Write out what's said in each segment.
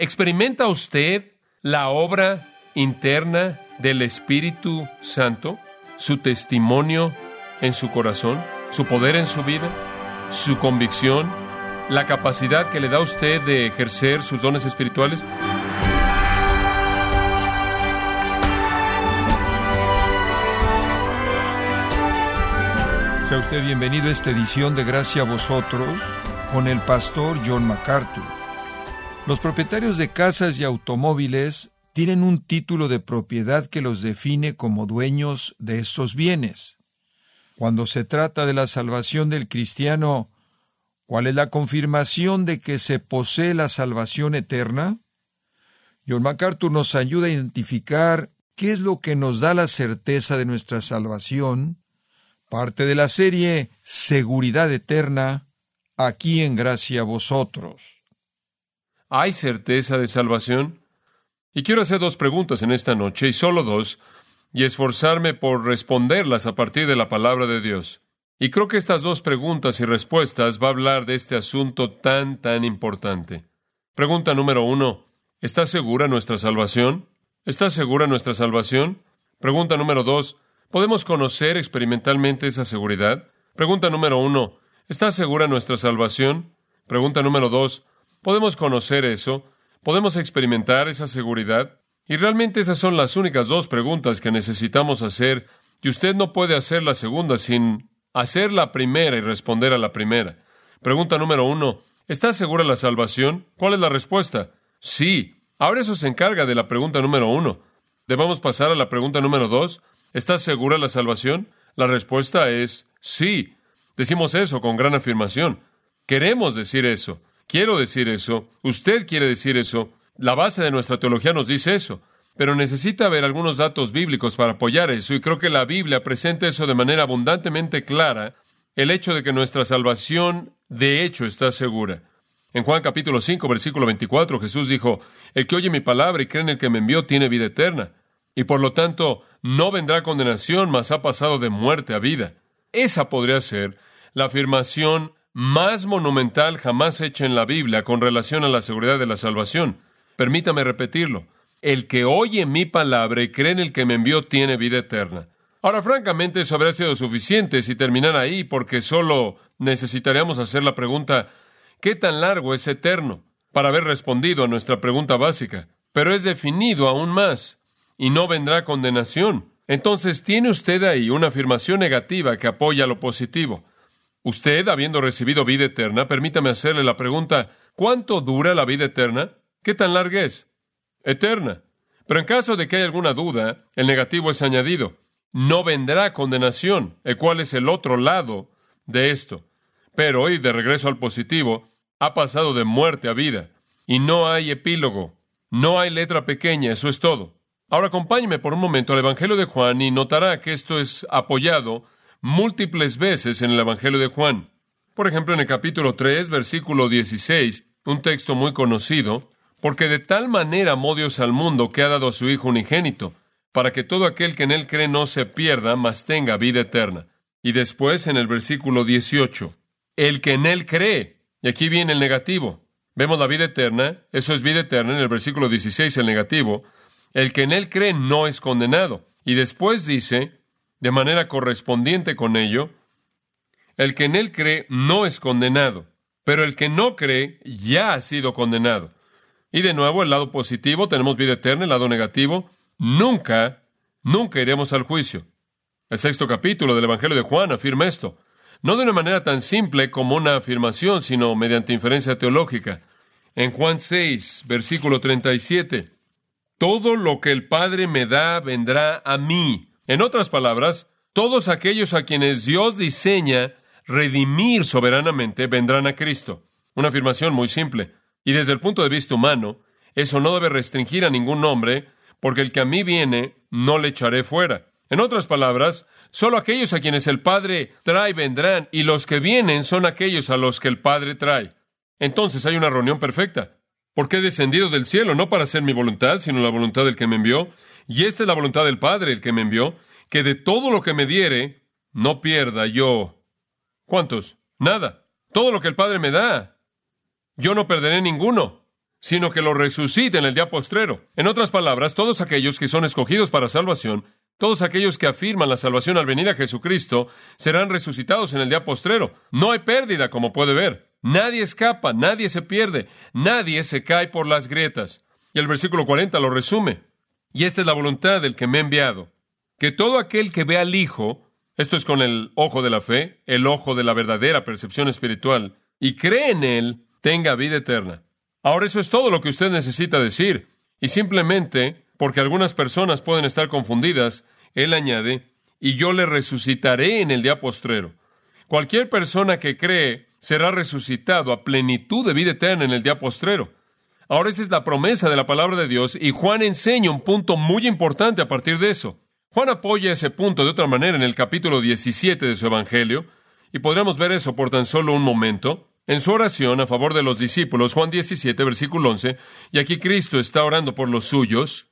¿Experimenta usted la obra interna del Espíritu Santo? ¿Su testimonio en su corazón? ¿Su poder en su vida? ¿Su convicción? ¿La capacidad que le da a usted de ejercer sus dones espirituales? Sea usted bienvenido a esta edición de Gracia a vosotros con el pastor John MacArthur. Los propietarios de casas y automóviles tienen un título de propiedad que los define como dueños de esos bienes. Cuando se trata de la salvación del cristiano, ¿cuál es la confirmación de que se posee la salvación eterna? John MacArthur nos ayuda a identificar qué es lo que nos da la certeza de nuestra salvación, parte de la serie Seguridad Eterna, aquí en Gracia a vosotros. ¿Hay certeza de salvación? Y quiero hacer dos preguntas en esta noche, y solo dos, y esforzarme por responderlas a partir de la palabra de Dios. Y creo que estas dos preguntas y respuestas va a hablar de este asunto tan, tan importante. Pregunta número uno, ¿está segura nuestra salvación? ¿Está segura nuestra salvación? Pregunta número dos, ¿podemos conocer experimentalmente esa seguridad? Pregunta número uno, ¿está segura nuestra salvación? Pregunta número dos, ¿podemos conocer eso? ¿Podemos experimentar esa seguridad? Y realmente esas son las únicas dos preguntas que necesitamos hacer, y usted no puede hacer la segunda sin hacer la primera y responder a la primera. Pregunta número uno, ¿está segura la salvación? ¿Cuál es la respuesta? Sí. Ahora eso se encarga de la pregunta número uno. Debemos pasar a la pregunta número dos. ¿Está segura la salvación? La respuesta es sí. Decimos eso con gran afirmación. Queremos decir eso. Quiero decir eso. Usted quiere decir eso. La base de nuestra teología nos dice eso. Pero necesita haber algunos datos bíblicos para apoyar eso, y creo que la Biblia presenta eso de manera abundantemente clara, el hecho de que nuestra salvación de hecho está segura. En Juan capítulo 5, versículo 24, Jesús dijo, El que oye mi palabra y cree en el que me envió tiene vida eterna, y por lo tanto no vendrá condenación, mas ha pasado de muerte a vida. Esa podría ser la afirmación más monumental jamás hecha en la Biblia con relación a la seguridad de la salvación. Permítame repetirlo. El que oye mi palabra y cree en el que me envió tiene vida eterna. Ahora, francamente, eso habría sido suficiente si terminara ahí, porque solo necesitaríamos hacer la pregunta, ¿qué tan largo es eterno? para haber respondido a nuestra pregunta básica. Pero es definido aún más, y no vendrá condenación. Entonces, tiene usted ahí una afirmación negativa que apoya lo positivo. Usted, habiendo recibido vida eterna, permítame hacerle la pregunta, ¿cuánto dura la vida eterna? ¿Qué tan larga es? eterna. Pero en caso de que haya alguna duda, el negativo es añadido. No vendrá condenación, el cual es el otro lado de esto. Pero hoy, de regreso al positivo, ha pasado de muerte a vida. Y no hay epílogo, no hay letra pequeña, eso es todo. Ahora acompáñeme por un momento al Evangelio de Juan y notará que esto es apoyado múltiples veces en el Evangelio de Juan. Por ejemplo, en el capítulo 3, versículo 16, un texto muy conocido, porque de tal manera amó Dios al mundo que ha dado a su Hijo unigénito, para que todo aquel que en él cree no se pierda, mas tenga vida eterna. Y después en el versículo 18, el que en él cree, y aquí viene el negativo. Vemos la vida eterna, eso es vida eterna, en el versículo 16 el negativo, el que en él cree no es condenado. Y después dice, de manera correspondiente con ello, el que en él cree no es condenado, pero el que no cree ya ha sido condenado. Y de nuevo, el lado positivo, tenemos vida eterna, el lado negativo, nunca, nunca iremos al juicio. El sexto capítulo del Evangelio de Juan afirma esto, no de una manera tan simple como una afirmación, sino mediante inferencia teológica. En Juan 6, versículo 37, todo lo que el Padre me da vendrá a mí. En otras palabras, todos aquellos a quienes Dios diseña redimir soberanamente vendrán a Cristo. Una afirmación muy simple. Y desde el punto de vista humano, eso no debe restringir a ningún hombre, porque el que a mí viene, no le echaré fuera. En otras palabras, solo aquellos a quienes el Padre trae vendrán, y los que vienen son aquellos a los que el Padre trae. Entonces hay una reunión perfecta. Porque he descendido del cielo, no para hacer mi voluntad, sino la voluntad del que me envió. Y esta es la voluntad del Padre, el que me envió, que de todo lo que me diere, no pierda yo. ¿Cuántos? Nada. Todo lo que el Padre me da, yo no perderé ninguno. sino que lo resucite en el día postrero. En otras palabras, todos aquellos que son escogidos para salvación, todos aquellos que afirman la salvación al venir a Jesucristo, serán resucitados en el día postrero. No hay pérdida, como puede ver. Nadie escapa, nadie se pierde, nadie se cae por las grietas. Y el versículo 40 lo resume. Y esta es la voluntad del que me ha enviado, que todo aquel que ve al Hijo, esto es con el ojo de la fe, el ojo de la verdadera percepción espiritual, y cree en Él, tenga vida eterna. Ahora eso es todo lo que usted necesita decir. Y simplemente, porque algunas personas pueden estar confundidas, Él añade, y yo le resucitaré en el día postrero. Cualquier persona que cree será resucitado a plenitud de vida eterna en el día postrero. Ahora esa es la promesa de la palabra de Dios y Juan enseña un punto muy importante a partir de eso. Juan apoya ese punto de otra manera en el capítulo 17 de su Evangelio y podremos ver eso por tan solo un momento. En su oración a favor de los discípulos, Juan 17, versículo 11, y aquí Cristo está orando por los suyos,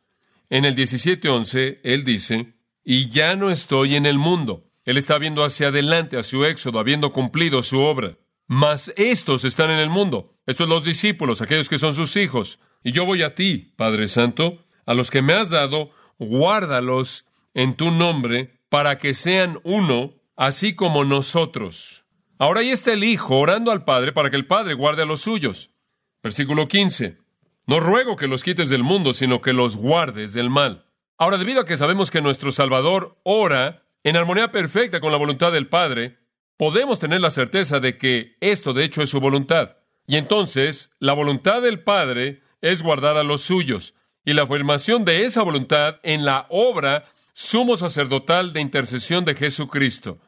en el 17.11, Él dice, y ya no estoy en el mundo. Él está viendo hacia adelante, a su éxodo, habiendo cumplido su obra. Mas estos están en el mundo. Estos los discípulos, aquellos que son sus hijos. Y yo voy a ti, Padre Santo, a los que me has dado, guárdalos en tu nombre, para que sean uno, así como nosotros. Ahora ahí está el Hijo orando al Padre para que el Padre guarde a los suyos. Versículo 15. No ruego que los quites del mundo, sino que los guardes del mal. Ahora, debido a que sabemos que nuestro Salvador ora en armonía perfecta con la voluntad del Padre, podemos tener la certeza de que esto de hecho es su voluntad. Y entonces, la voluntad del Padre es guardar a los suyos, y la afirmación de esa voluntad en la obra sumo sacerdotal de intercesión de Jesucristo.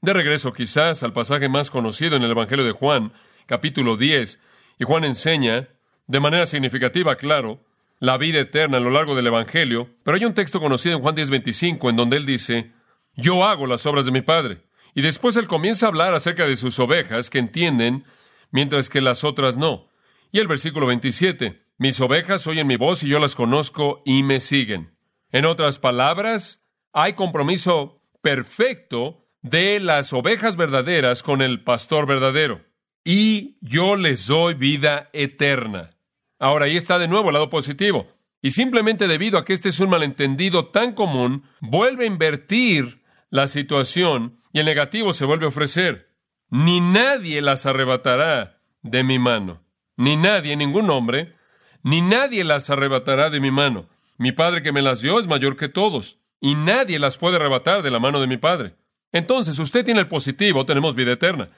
De regreso quizás al pasaje más conocido en el Evangelio de Juan, capítulo 10, y Juan enseña, de manera significativa, claro, la vida eterna a lo largo del Evangelio, pero hay un texto conocido en Juan 10:25 en donde él dice, yo hago las obras de mi Padre. Y después él comienza a hablar acerca de sus ovejas que entienden, mientras que las otras no. Y el versículo 27, mis ovejas oyen mi voz y yo las conozco y me siguen. En otras palabras, hay compromiso perfecto de las ovejas verdaderas con el pastor verdadero. Y yo les doy vida eterna. Ahora ahí está de nuevo el lado positivo. Y simplemente debido a que este es un malentendido tan común, vuelve a invertir la situación y el negativo se vuelve a ofrecer. Ni nadie las arrebatará de mi mano. Ni nadie, ningún hombre, ni nadie las arrebatará de mi mano. Mi Padre que me las dio es mayor que todos, y nadie las puede arrebatar de la mano de mi Padre. Entonces, usted tiene el positivo, tenemos vida eterna,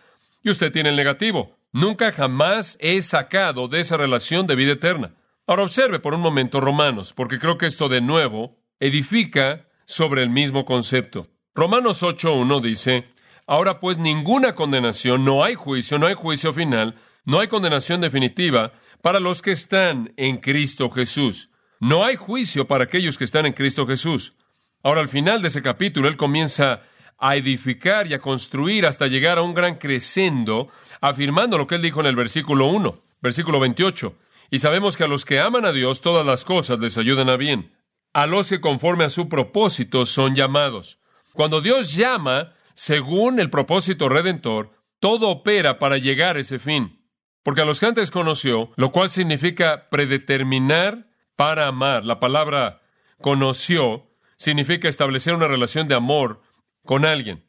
y usted tiene el negativo. Nunca jamás he sacado de esa relación de vida eterna. Ahora observe por un momento Romanos, porque creo que esto de nuevo edifica sobre el mismo concepto. Romanos 8.1 dice, Ahora pues ninguna condenación, no hay juicio, no hay juicio final, no hay condenación definitiva para los que están en Cristo Jesús. No hay juicio para aquellos que están en Cristo Jesús. Ahora al final de ese capítulo él comienza a edificar y a construir hasta llegar a un gran crescendo, afirmando lo que él dijo en el versículo 1, versículo 28. Y sabemos que a los que aman a Dios todas las cosas les ayudan a bien, a los que conforme a su propósito son llamados. Cuando Dios llama, según el propósito redentor, todo opera para llegar a ese fin. Porque a los que antes conoció, lo cual significa predeterminar para amar. La palabra conoció significa establecer una relación de amor con alguien.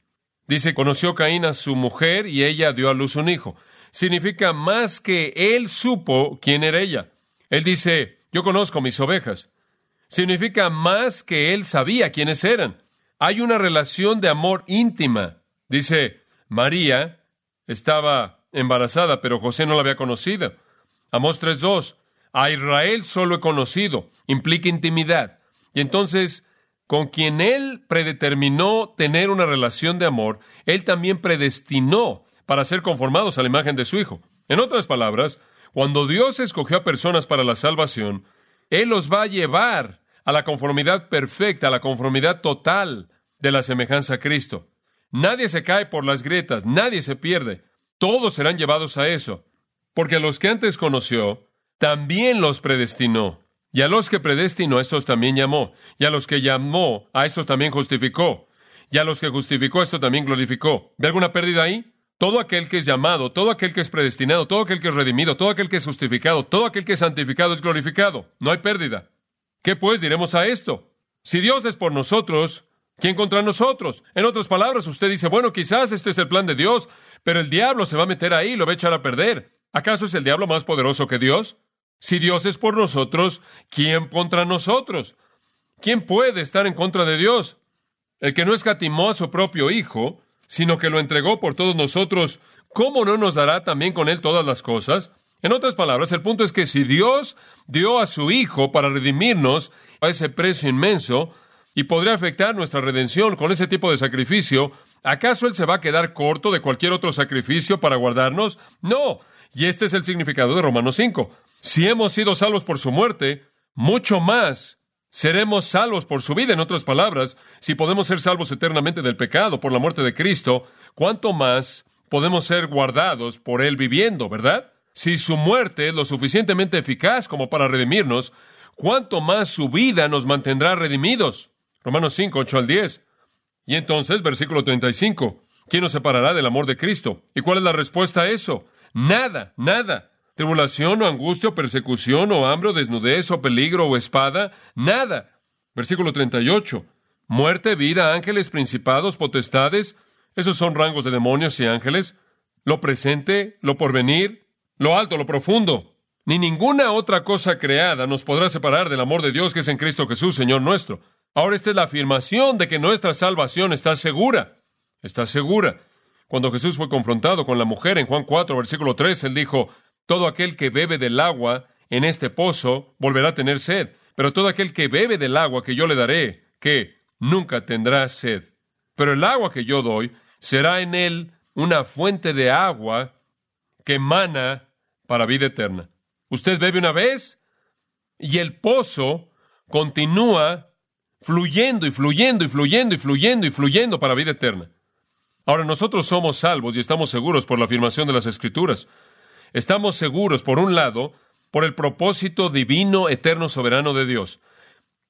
Dice, conoció Caín a su mujer y ella dio a luz un hijo. Significa más que él supo quién era ella. Él dice, yo conozco mis ovejas. Significa más que él sabía quiénes eran. Hay una relación de amor íntima. Dice, María estaba embarazada, pero José no la había conocido. Amós 3.2. A Israel solo he conocido. Implica intimidad. Y entonces, con quien él predeterminó tener una relación de amor, él también predestinó para ser conformados a la imagen de su Hijo. En otras palabras, cuando Dios escogió a personas para la salvación, Él los va a llevar a la conformidad perfecta, a la conformidad total de la semejanza a Cristo. Nadie se cae por las grietas, nadie se pierde. Todos serán llevados a eso. Porque a los que antes conoció, también los predestinó. Y a los que predestinó, a estos también llamó. Y a los que llamó, a estos también justificó. Y a los que justificó, esto también glorificó. ¿Ve alguna pérdida ahí? Todo aquel que es llamado, todo aquel que es predestinado, todo aquel que es redimido, todo aquel que es justificado, todo aquel que es santificado es glorificado. No hay pérdida. ¿Qué pues diremos a esto? Si Dios es por nosotros, ¿quién contra nosotros? En otras palabras, usted dice, bueno, quizás este es el plan de Dios, pero el diablo se va a meter ahí y lo va a echar a perder. ¿Acaso es el diablo más poderoso que Dios? Si Dios es por nosotros, ¿quién contra nosotros? ¿Quién puede estar en contra de Dios? El que no escatimó a su propio Hijo, sino que lo entregó por todos nosotros, ¿cómo no nos dará también con él todas las cosas? En otras palabras, el punto es que si Dios dio a su Hijo para redimirnos a ese precio inmenso y podría afectar nuestra redención con ese tipo de sacrificio, ¿acaso Él se va a quedar corto de cualquier otro sacrificio para guardarnos? No. Y este es el significado de Romanos 5. Si hemos sido salvos por su muerte, mucho más Seremos salvos por su vida. En otras palabras, si podemos ser salvos eternamente del pecado por la muerte de Cristo, ¿cuánto más podemos ser guardados por Él viviendo, verdad? Si su muerte es lo suficientemente eficaz como para redimirnos, ¿cuánto más su vida nos mantendrá redimidos? Romanos 5, 8 al 10. Y entonces, versículo 35, ¿quién nos separará del amor de Cristo? ¿Y cuál es la respuesta a eso? Nada, nada tribulación o angustia o persecución o hambre o desnudez o peligro o espada, nada. Versículo 38. Muerte, vida, ángeles, principados, potestades, esos son rangos de demonios y ángeles. Lo presente, lo porvenir, lo alto, lo profundo. Ni ninguna otra cosa creada nos podrá separar del amor de Dios que es en Cristo Jesús, Señor nuestro. Ahora esta es la afirmación de que nuestra salvación está segura. Está segura. Cuando Jesús fue confrontado con la mujer en Juan 4, versículo 3, él dijo, todo aquel que bebe del agua en este pozo volverá a tener sed, pero todo aquel que bebe del agua que yo le daré, que nunca tendrá sed. Pero el agua que yo doy será en él una fuente de agua que emana para vida eterna. Usted bebe una vez y el pozo continúa fluyendo y fluyendo y fluyendo y fluyendo y fluyendo para vida eterna. Ahora nosotros somos salvos y estamos seguros por la afirmación de las Escrituras. Estamos seguros, por un lado, por el propósito divino, eterno, soberano de Dios.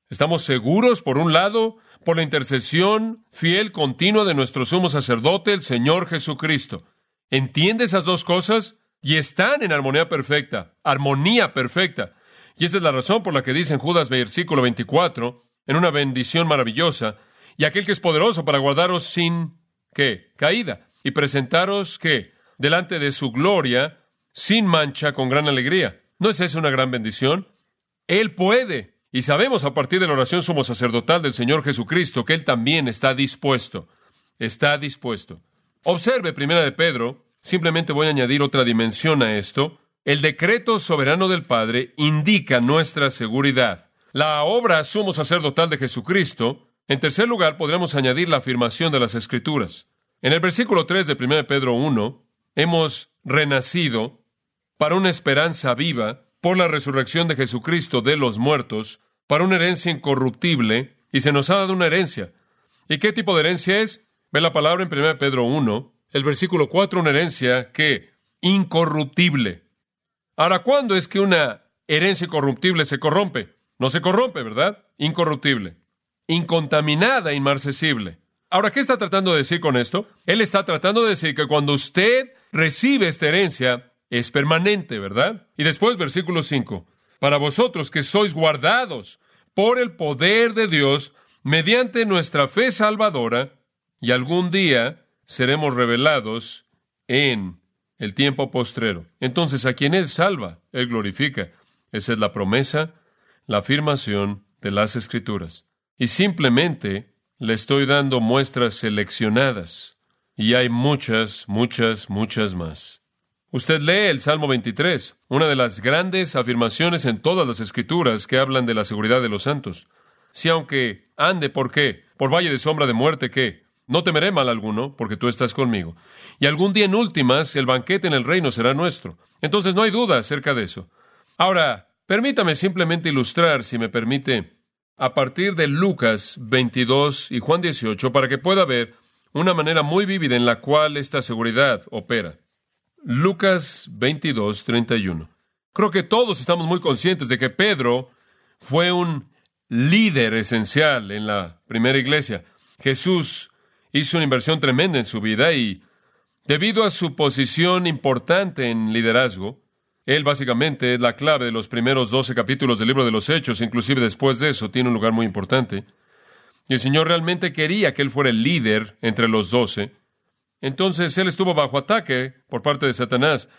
Estamos seguros, por un lado, por la intercesión fiel, continua de nuestro sumo sacerdote, el Señor Jesucristo. ¿Entiende esas dos cosas? Y están en armonía perfecta, armonía perfecta. Y esa es la razón por la que dice en Judas versículo 24, en una bendición maravillosa, y aquel que es poderoso para guardaros sin, ¿qué? Caída, y presentaros, ¿qué? Delante de su gloria, sin mancha, con gran alegría. ¿No es esa una gran bendición? Él puede. Y sabemos a partir de la oración sumo sacerdotal del Señor Jesucristo que Él también está dispuesto. Está dispuesto. Observe, primera de Pedro, simplemente voy a añadir otra dimensión a esto. El decreto soberano del Padre indica nuestra seguridad. La obra sumo sacerdotal de Jesucristo. En tercer lugar, podremos añadir la afirmación de las Escrituras. En el versículo 3 de 1 Pedro 1, hemos renacido para una esperanza viva por la resurrección de Jesucristo de los muertos, para una herencia incorruptible, y se nos ha dado una herencia. ¿Y qué tipo de herencia es? Ve la palabra en 1 Pedro 1, el versículo 4, una herencia que incorruptible. Ahora, ¿cuándo es que una herencia incorruptible se corrompe? No se corrompe, ¿verdad? Incorruptible. Incontaminada, inmarcesible. Ahora, ¿qué está tratando de decir con esto? Él está tratando de decir que cuando usted recibe esta herencia, es permanente, ¿verdad? Y después, versículo 5, para vosotros que sois guardados por el poder de Dios mediante nuestra fe salvadora, y algún día seremos revelados en el tiempo postrero. Entonces, a quien Él salva, Él glorifica. Esa es la promesa, la afirmación de las Escrituras. Y simplemente le estoy dando muestras seleccionadas. Y hay muchas, muchas, muchas más. Usted lee el Salmo 23, una de las grandes afirmaciones en todas las escrituras que hablan de la seguridad de los santos. Si aunque ande por qué, por valle de sombra de muerte, ¿qué? No temeré mal alguno, porque tú estás conmigo. Y algún día en últimas, el banquete en el reino será nuestro. Entonces no hay duda acerca de eso. Ahora, permítame simplemente ilustrar, si me permite, a partir de Lucas 22 y Juan 18, para que pueda ver una manera muy vívida en la cual esta seguridad opera. Lucas 22, 31. Creo que todos estamos muy conscientes de que Pedro fue un líder esencial en la primera iglesia. Jesús hizo una inversión tremenda en su vida y Debido a su posición importante en liderazgo, él básicamente es la clave de los primeros doce capítulos del libro de los Hechos, inclusive después de eso tiene un lugar muy importante. Y el Señor realmente quería que él fuera el líder entre los doce. Entonces él estuvo bajo ataque por parte de Satanás.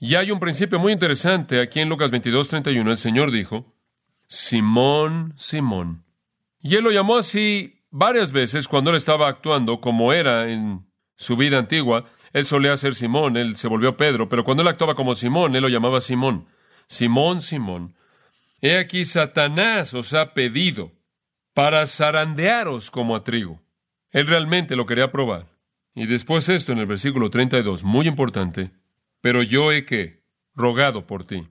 Y hay un principio muy interesante aquí en Lucas 22, 31. El Señor dijo, Simón, Simón. Y él lo llamó así varias veces cuando él estaba actuando como era en su vida antigua. Él solía ser Simón, él se volvió Pedro, pero cuando él actuaba como Simón, él lo llamaba Simón. Simón, Simón. He aquí Satanás os ha pedido para zarandearos como a trigo. Él realmente lo quería probar. Y después esto en el versículo 32, muy importante. Pero yo he que rogado por ti,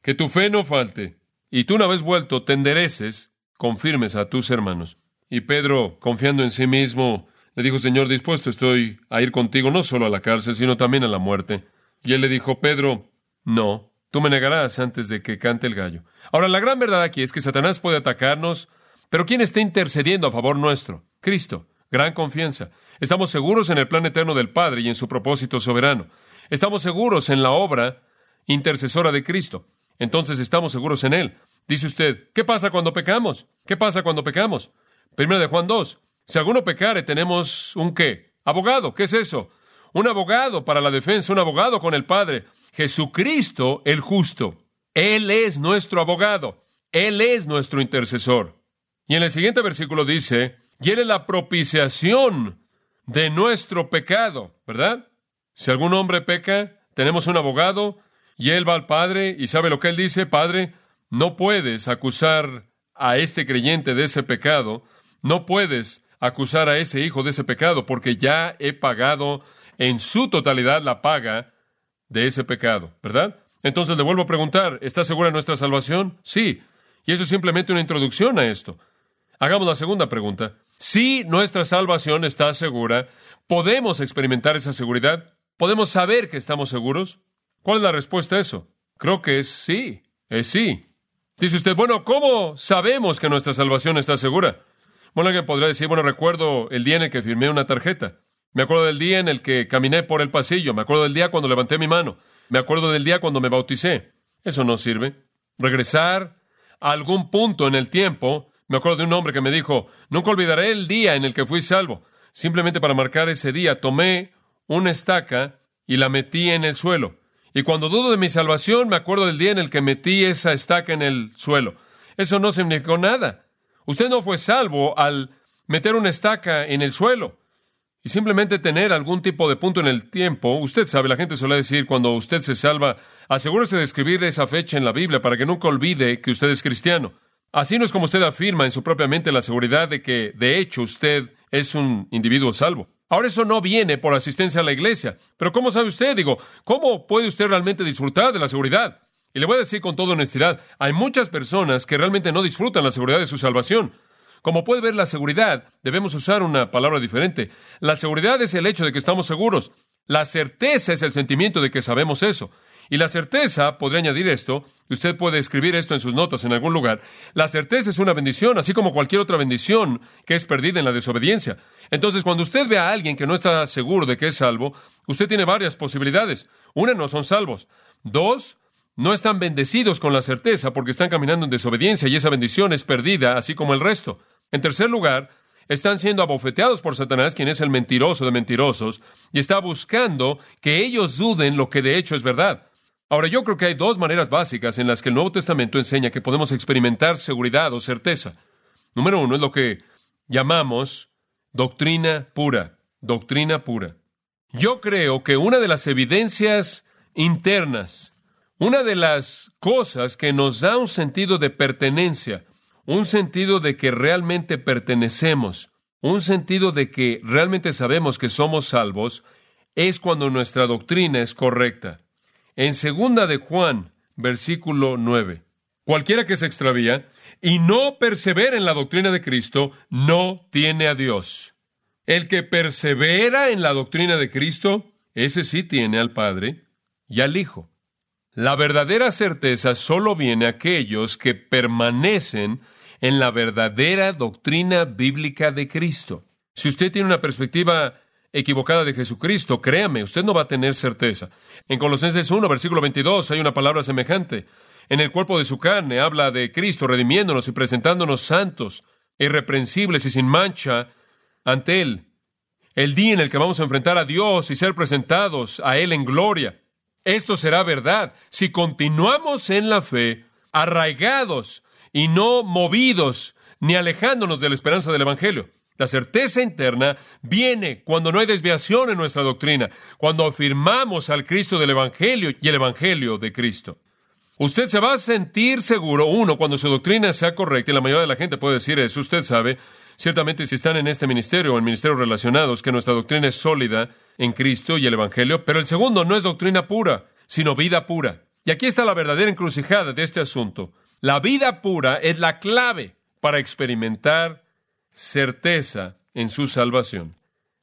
que tu fe no falte, y tú una vez vuelto te endereces, confirmes a tus hermanos. Y Pedro, confiando en sí mismo, le dijo, Señor, dispuesto estoy a ir contigo no solo a la cárcel, sino también a la muerte. Y él le dijo, Pedro, no, tú me negarás antes de que cante el gallo. Ahora, la gran verdad aquí es que Satanás puede atacarnos, pero ¿quién está intercediendo a favor nuestro? Cristo. Gran confianza. Estamos seguros en el plan eterno del Padre y en su propósito soberano. Estamos seguros en la obra intercesora de Cristo. Entonces estamos seguros en Él. Dice usted, ¿qué pasa cuando pecamos? ¿Qué pasa cuando pecamos? Primero de Juan 2. Si alguno pecare, tenemos un qué? Abogado. ¿Qué es eso? Un abogado para la defensa, un abogado con el Padre. Jesucristo el justo. Él es nuestro abogado. Él es nuestro intercesor. Y en el siguiente versículo dice, y Él es la propiciación de nuestro pecado, ¿verdad? Si algún hombre peca, tenemos un abogado y Él va al Padre y sabe lo que Él dice, Padre, no puedes acusar a este creyente de ese pecado, no puedes acusar a ese hijo de ese pecado, porque ya he pagado en su totalidad la paga de ese pecado, ¿verdad? Entonces le vuelvo a preguntar, ¿está segura nuestra salvación? Sí. Y eso es simplemente una introducción a esto. Hagamos la segunda pregunta. Si nuestra salvación está segura, ¿podemos experimentar esa seguridad? ¿Podemos saber que estamos seguros? ¿Cuál es la respuesta a eso? Creo que es sí, es sí. Dice usted, bueno, ¿cómo sabemos que nuestra salvación está segura? Alguien podría decir, bueno, recuerdo el día en el que firmé una tarjeta. Me acuerdo del día en el que caminé por el pasillo. Me acuerdo del día cuando levanté mi mano. Me acuerdo del día cuando me bauticé. Eso no sirve. Regresar a algún punto en el tiempo. Me acuerdo de un hombre que me dijo, nunca olvidaré el día en el que fui salvo. Simplemente para marcar ese día tomé una estaca y la metí en el suelo. Y cuando dudo de mi salvación, me acuerdo del día en el que metí esa estaca en el suelo. Eso no significó nada. Usted no fue salvo al meter una estaca en el suelo y simplemente tener algún tipo de punto en el tiempo. Usted sabe, la gente suele decir cuando usted se salva, asegúrese de escribir esa fecha en la Biblia para que nunca olvide que usted es cristiano. Así no es como usted afirma en su propia mente la seguridad de que, de hecho, usted es un individuo salvo. Ahora eso no viene por asistencia a la iglesia. Pero ¿cómo sabe usted? Digo, ¿cómo puede usted realmente disfrutar de la seguridad? Y le voy a decir con toda honestidad, hay muchas personas que realmente no disfrutan la seguridad de su salvación. Como puede ver la seguridad, debemos usar una palabra diferente. La seguridad es el hecho de que estamos seguros. La certeza es el sentimiento de que sabemos eso. Y la certeza, podría añadir esto, usted puede escribir esto en sus notas en algún lugar, la certeza es una bendición, así como cualquier otra bendición que es perdida en la desobediencia. Entonces, cuando usted ve a alguien que no está seguro de que es salvo, usted tiene varias posibilidades. Una, no son salvos. Dos, no están bendecidos con la certeza porque están caminando en desobediencia y esa bendición es perdida, así como el resto. En tercer lugar, están siendo abofeteados por Satanás, quien es el mentiroso de mentirosos, y está buscando que ellos duden lo que de hecho es verdad. Ahora, yo creo que hay dos maneras básicas en las que el Nuevo Testamento enseña que podemos experimentar seguridad o certeza. Número uno es lo que llamamos doctrina pura, doctrina pura. Yo creo que una de las evidencias internas una de las cosas que nos da un sentido de pertenencia, un sentido de que realmente pertenecemos, un sentido de que realmente sabemos que somos salvos, es cuando nuestra doctrina es correcta. En segunda de Juan, versículo 9, cualquiera que se extravía y no persevera en la doctrina de Cristo, no tiene a Dios. El que persevera en la doctrina de Cristo, ese sí tiene al Padre y al Hijo. La verdadera certeza solo viene a aquellos que permanecen en la verdadera doctrina bíblica de Cristo. Si usted tiene una perspectiva equivocada de Jesucristo, créame, usted no va a tener certeza. En Colosenses 1, versículo 22, hay una palabra semejante. En el cuerpo de su carne habla de Cristo redimiéndonos y presentándonos santos, irreprensibles y sin mancha ante Él. El día en el que vamos a enfrentar a Dios y ser presentados a Él en gloria. Esto será verdad si continuamos en la fe, arraigados y no movidos ni alejándonos de la esperanza del Evangelio. La certeza interna viene cuando no hay desviación en nuestra doctrina, cuando afirmamos al Cristo del Evangelio y el Evangelio de Cristo. Usted se va a sentir seguro, uno, cuando su doctrina sea correcta, y la mayoría de la gente puede decir eso, usted sabe, ciertamente si están en este ministerio o en ministerios relacionados, que nuestra doctrina es sólida en Cristo y el Evangelio, pero el segundo no es doctrina pura, sino vida pura. Y aquí está la verdadera encrucijada de este asunto. La vida pura es la clave para experimentar certeza en su salvación.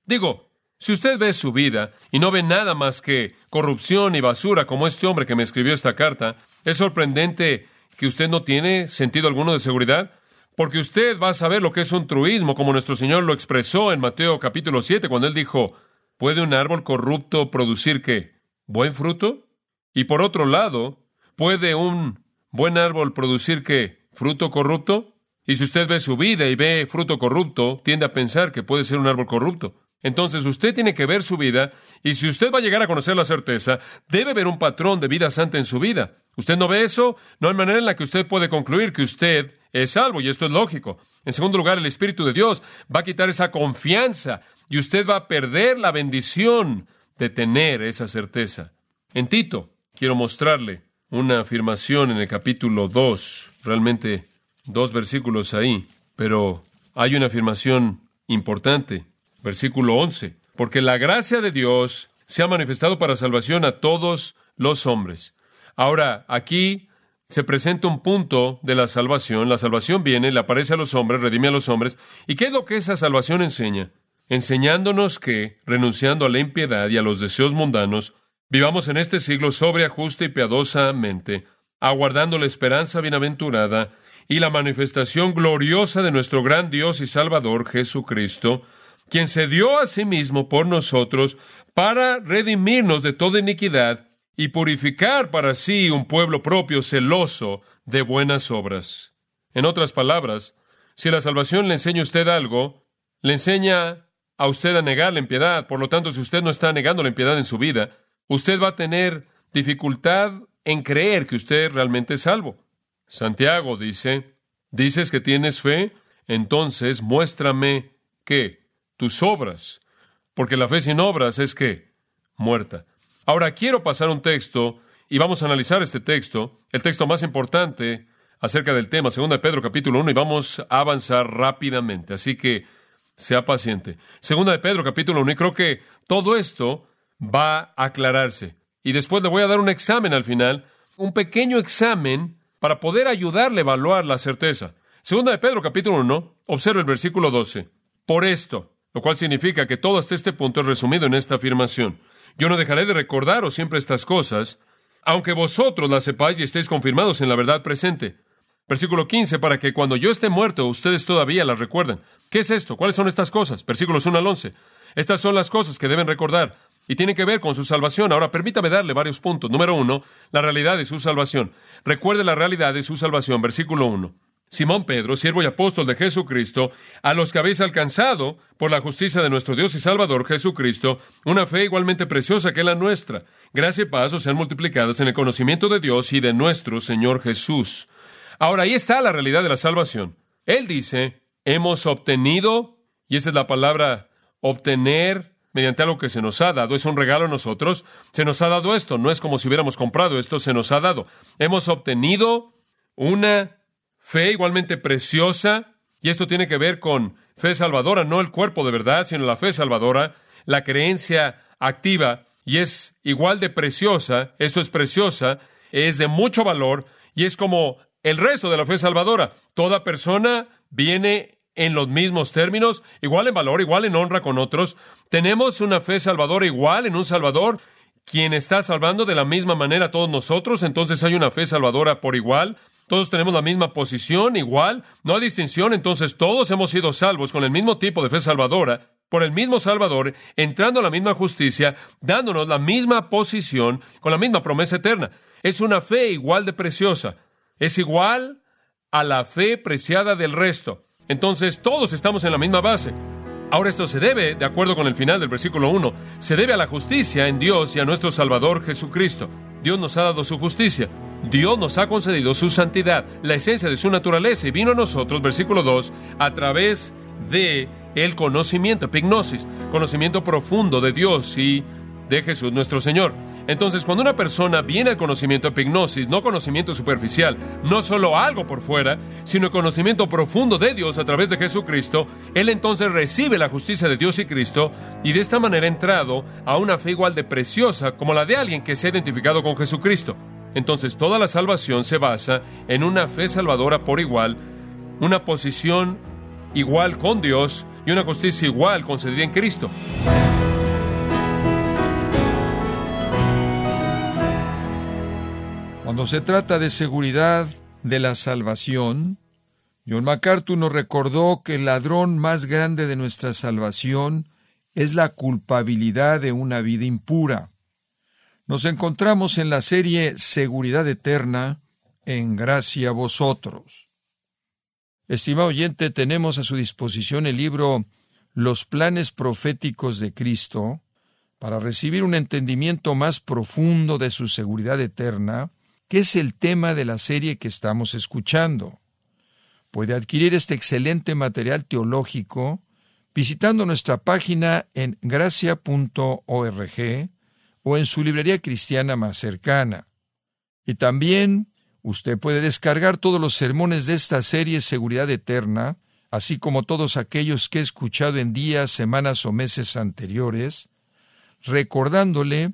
Digo, si usted ve su vida y no ve nada más que corrupción y basura como este hombre que me escribió esta carta, es sorprendente que usted no tiene sentido alguno de seguridad, porque usted va a saber lo que es un truismo, como nuestro Señor lo expresó en Mateo capítulo 7, cuando él dijo, ¿puede un árbol corrupto producir qué? ¿Buen fruto? Y por otro lado, ¿puede un buen árbol producir qué? ¿Fruto corrupto? Y si usted ve su vida y ve fruto corrupto, tiende a pensar que puede ser un árbol corrupto. Entonces usted tiene que ver su vida y si usted va a llegar a conocer la certeza, debe ver un patrón de vida santa en su vida. ¿Usted no ve eso? No hay manera en la que usted puede concluir que usted es salvo y esto es lógico. En segundo lugar, el Espíritu de Dios va a quitar esa confianza y usted va a perder la bendición de tener esa certeza. En Tito, quiero mostrarle una afirmación en el capítulo 2, realmente dos versículos ahí, pero hay una afirmación importante, versículo 11, porque la gracia de Dios se ha manifestado para salvación a todos los hombres. Ahora, aquí se presenta un punto de la salvación. La salvación viene, le aparece a los hombres, redime a los hombres. ¿Y qué es lo que esa salvación enseña? Enseñándonos que, renunciando a la impiedad y a los deseos mundanos, vivamos en este siglo sobria, justa y piadosamente, aguardando la esperanza bienaventurada y la manifestación gloriosa de nuestro gran Dios y Salvador Jesucristo, quien se dio a sí mismo por nosotros para redimirnos de toda iniquidad y purificar para sí un pueblo propio celoso de buenas obras. En otras palabras, si la salvación le enseña a usted algo, le enseña a usted a negar la impiedad. Por lo tanto, si usted no está negando la impiedad en su vida, usted va a tener dificultad en creer que usted realmente es salvo. Santiago dice, ¿dices que tienes fe? Entonces muéstrame qué, tus obras, porque la fe sin obras es que muerta. Ahora quiero pasar un texto y vamos a analizar este texto, el texto más importante acerca del tema, 2 de Pedro capítulo 1, y vamos a avanzar rápidamente. Así que sea paciente. Segunda de Pedro capítulo 1, y creo que todo esto va a aclararse. Y después le voy a dar un examen al final, un pequeño examen para poder ayudarle a evaluar la certeza. Segunda de Pedro capítulo 1, observa el versículo 12. Por esto, lo cual significa que todo hasta este punto es resumido en esta afirmación. Yo no dejaré de recordaros siempre estas cosas, aunque vosotros las sepáis y estéis confirmados en la verdad presente. Versículo 15, para que cuando yo esté muerto, ustedes todavía las recuerden. ¿Qué es esto? ¿Cuáles son estas cosas? Versículos 1 al 11. Estas son las cosas que deben recordar y tiene que ver con su salvación. Ahora, permítame darle varios puntos. Número uno, la realidad de su salvación. Recuerde la realidad de su salvación. Versículo uno. Simón Pedro, siervo y apóstol de Jesucristo, a los que habéis alcanzado, por la justicia de nuestro Dios y Salvador Jesucristo, una fe igualmente preciosa que la nuestra. Gracia y paz os sean multiplicadas en el conocimiento de Dios y de nuestro Señor Jesús. Ahora, ahí está la realidad de la salvación. Él dice, hemos obtenido, y esa es la palabra obtener, mediante algo que se nos ha dado, es un regalo a nosotros, se nos ha dado esto, no es como si hubiéramos comprado esto, se nos ha dado. Hemos obtenido una fe igualmente preciosa, y esto tiene que ver con fe salvadora, no el cuerpo de verdad, sino la fe salvadora, la creencia activa, y es igual de preciosa, esto es preciosa, es de mucho valor, y es como el resto de la fe salvadora. Toda persona viene en los mismos términos, igual en valor, igual en honra con otros. Tenemos una fe salvadora igual en un Salvador, quien está salvando de la misma manera a todos nosotros, entonces hay una fe salvadora por igual. Todos tenemos la misma posición, igual, no hay distinción, entonces todos hemos sido salvos con el mismo tipo de fe salvadora. por el mismo Salvador, entrando a la misma justicia, dándonos la misma posición, con la misma promesa eterna. Es una fe igual de preciosa. Es igual a la fe preciada del resto. Entonces todos estamos en la misma base. Ahora esto se debe, de acuerdo con el final del versículo 1, se debe a la justicia en Dios y a nuestro Salvador Jesucristo. Dios nos ha dado su justicia. Dios nos ha concedido su santidad, la esencia de su naturaleza, y vino a nosotros, versículo 2, a través de el conocimiento, epignosis, conocimiento profundo de Dios y de Jesús nuestro Señor. Entonces, cuando una persona viene al conocimiento epignosis, no conocimiento superficial, no solo algo por fuera, sino conocimiento profundo de Dios a través de Jesucristo, él entonces recibe la justicia de Dios y Cristo y de esta manera ha entrado a una fe igual de preciosa como la de alguien que se ha identificado con Jesucristo. Entonces, toda la salvación se basa en una fe salvadora por igual, una posición igual con Dios y una justicia igual concedida en Cristo. Cuando se trata de seguridad de la salvación, John MacArthur nos recordó que el ladrón más grande de nuestra salvación es la culpabilidad de una vida impura. Nos encontramos en la serie Seguridad Eterna, en gracia a vosotros. Estimado oyente, tenemos a su disposición el libro Los planes proféticos de Cristo para recibir un entendimiento más profundo de su seguridad eterna, que es el tema de la serie que estamos escuchando. Puede adquirir este excelente material teológico visitando nuestra página en gracia.org o en su librería cristiana más cercana. Y también Usted puede descargar todos los sermones de esta serie Seguridad Eterna, así como todos aquellos que he escuchado en días, semanas o meses anteriores, recordándole